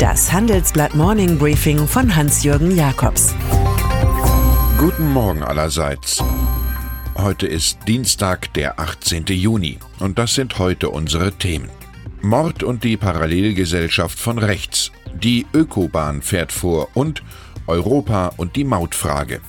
Das Handelsblatt Morning Briefing von Hans-Jürgen Jakobs. Guten Morgen allerseits. Heute ist Dienstag, der 18. Juni. Und das sind heute unsere Themen. Mord und die Parallelgesellschaft von rechts. Die Ökobahn fährt vor und Europa und die Mautfrage.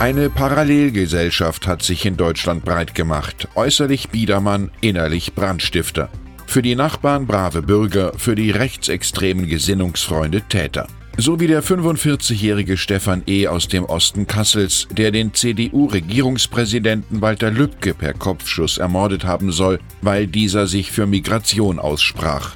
Eine Parallelgesellschaft hat sich in Deutschland breit gemacht. Äußerlich Biedermann, innerlich Brandstifter. Für die Nachbarn brave Bürger, für die rechtsextremen Gesinnungsfreunde Täter. So wie der 45-jährige Stefan E. aus dem Osten Kassels, der den CDU-Regierungspräsidenten Walter Lübcke per Kopfschuss ermordet haben soll, weil dieser sich für Migration aussprach.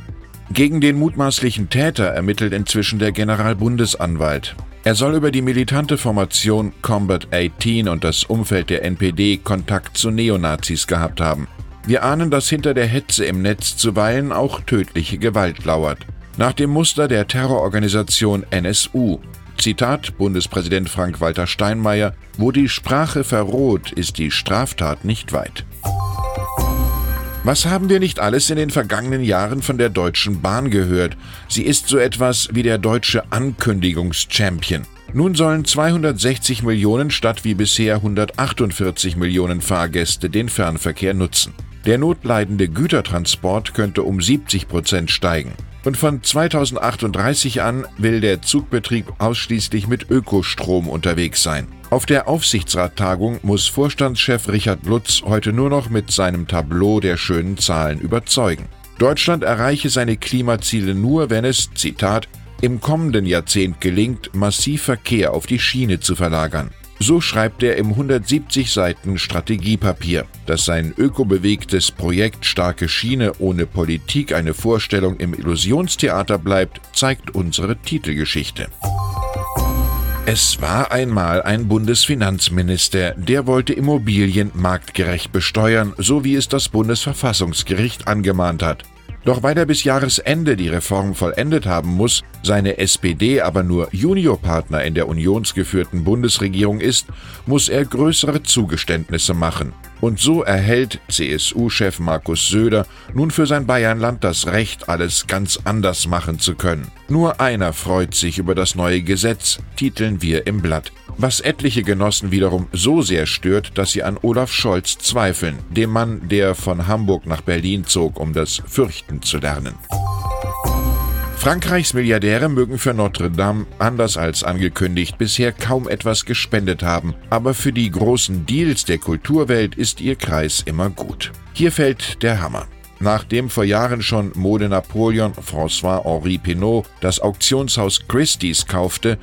Gegen den mutmaßlichen Täter ermittelt inzwischen der Generalbundesanwalt. Er soll über die militante Formation Combat 18 und das Umfeld der NPD Kontakt zu Neonazis gehabt haben. Wir ahnen, dass hinter der Hetze im Netz zuweilen auch tödliche Gewalt lauert. Nach dem Muster der Terrororganisation NSU. Zitat Bundespräsident Frank-Walter Steinmeier: Wo die Sprache verroht, ist die Straftat nicht weit. Was haben wir nicht alles in den vergangenen Jahren von der Deutschen Bahn gehört? Sie ist so etwas wie der deutsche Ankündigungschampion. Nun sollen 260 Millionen statt wie bisher 148 Millionen Fahrgäste den Fernverkehr nutzen. Der notleidende Gütertransport könnte um 70 Prozent steigen. Und von 2038 an will der Zugbetrieb ausschließlich mit Ökostrom unterwegs sein. Auf der Aufsichtsrattagung muss Vorstandschef Richard Lutz heute nur noch mit seinem Tableau der schönen Zahlen überzeugen. Deutschland erreiche seine Klimaziele nur, wenn es, Zitat, im kommenden Jahrzehnt gelingt, massiv Verkehr auf die Schiene zu verlagern. So schreibt er im 170 Seiten Strategiepapier. Dass sein ökobewegtes Projekt Starke Schiene ohne Politik eine Vorstellung im Illusionstheater bleibt, zeigt unsere Titelgeschichte. Es war einmal ein Bundesfinanzminister, der wollte Immobilien marktgerecht besteuern, so wie es das Bundesverfassungsgericht angemahnt hat. Doch weil er bis Jahresende die Reform vollendet haben muss, seine SPD aber nur Juniorpartner in der unionsgeführten Bundesregierung ist, muss er größere Zugeständnisse machen. Und so erhält CSU-Chef Markus Söder nun für sein Bayernland das Recht, alles ganz anders machen zu können. Nur einer freut sich über das neue Gesetz, titeln wir im Blatt was etliche Genossen wiederum so sehr stört, dass sie an Olaf Scholz zweifeln, dem Mann, der von Hamburg nach Berlin zog, um das Fürchten zu lernen. Frankreichs Milliardäre mögen für Notre Dame, anders als angekündigt, bisher kaum etwas gespendet haben, aber für die großen Deals der Kulturwelt ist ihr Kreis immer gut. Hier fällt der Hammer. Nachdem vor Jahren schon Mode Napoleon François-Henri Pinault das Auktionshaus Christie's kaufte,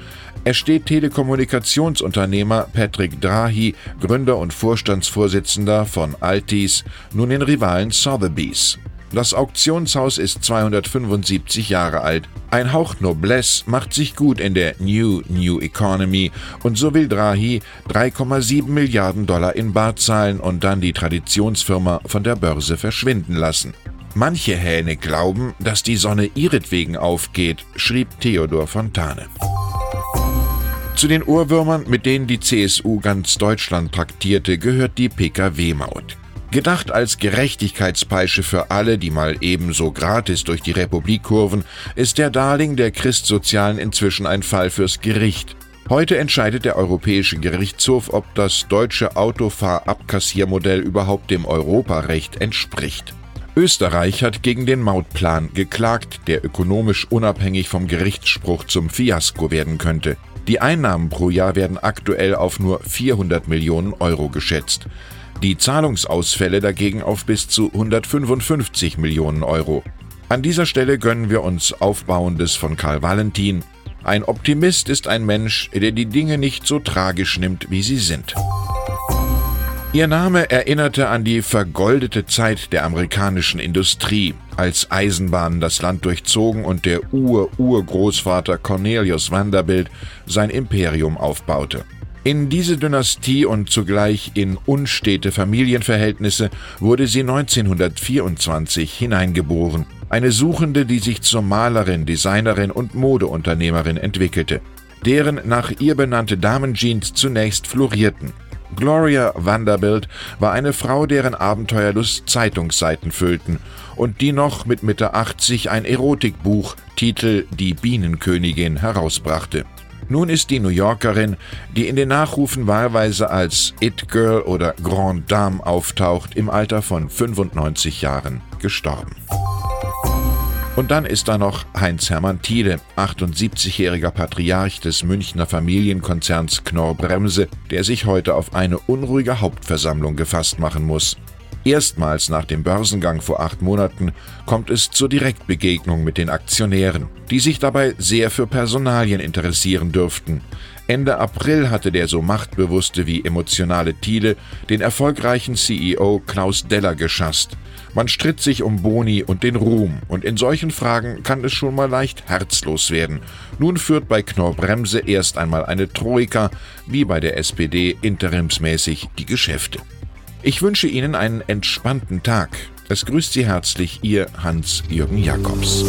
ersteht Telekommunikationsunternehmer Patrick Drahi, Gründer und Vorstandsvorsitzender von Altis, nun den Rivalen Sotheby's. Das Auktionshaus ist 275 Jahre alt. Ein Hauch Noblesse macht sich gut in der New New Economy und so will Drahi 3,7 Milliarden Dollar in Bar zahlen und dann die Traditionsfirma von der Börse verschwinden lassen. Manche Hähne glauben, dass die Sonne ihretwegen aufgeht, schrieb Theodor Fontane. Zu den Ohrwürmern, mit denen die CSU ganz Deutschland traktierte, gehört die Pkw-Maut. Gedacht als Gerechtigkeitspeitsche für alle, die mal ebenso gratis durch die Republik kurven, ist der Darling der Christsozialen inzwischen ein Fall fürs Gericht. Heute entscheidet der Europäische Gerichtshof, ob das deutsche Autofahrabkassiermodell überhaupt dem Europarecht entspricht. Österreich hat gegen den Mautplan geklagt, der ökonomisch unabhängig vom Gerichtsspruch zum Fiasko werden könnte. Die Einnahmen pro Jahr werden aktuell auf nur 400 Millionen Euro geschätzt die Zahlungsausfälle dagegen auf bis zu 155 Millionen Euro. An dieser Stelle gönnen wir uns Aufbauendes von Karl Valentin. Ein Optimist ist ein Mensch, der die Dinge nicht so tragisch nimmt, wie sie sind. Ihr Name erinnerte an die vergoldete Zeit der amerikanischen Industrie, als Eisenbahnen das Land durchzogen und der Ur-Urgroßvater Cornelius Vanderbilt sein Imperium aufbaute. In diese Dynastie und zugleich in unstete Familienverhältnisse wurde sie 1924 hineingeboren, eine Suchende, die sich zur Malerin, Designerin und Modeunternehmerin entwickelte, deren nach ihr benannte Damenjeans zunächst florierten. Gloria Vanderbilt war eine Frau, deren Abenteuerlust Zeitungsseiten füllten und die noch mit Mitte 80 ein Erotikbuch Titel Die Bienenkönigin herausbrachte. Nun ist die New Yorkerin, die in den Nachrufen wahlweise als It Girl oder Grande Dame auftaucht, im Alter von 95 Jahren gestorben. Und dann ist da noch Heinz-Hermann Thiele, 78-jähriger Patriarch des Münchner Familienkonzerns Knorr Bremse, der sich heute auf eine unruhige Hauptversammlung gefasst machen muss. Erstmals nach dem Börsengang vor acht Monaten kommt es zur Direktbegegnung mit den Aktionären, die sich dabei sehr für Personalien interessieren dürften. Ende April hatte der so machtbewusste wie emotionale Thiele den erfolgreichen CEO Klaus Deller geschasst. Man stritt sich um Boni und den Ruhm, und in solchen Fragen kann es schon mal leicht herzlos werden. Nun führt bei Knorr Bremse erst einmal eine Troika, wie bei der SPD interimsmäßig die Geschäfte. Ich wünsche Ihnen einen entspannten Tag. Es grüßt Sie herzlich Ihr Hans-Jürgen Jakobs.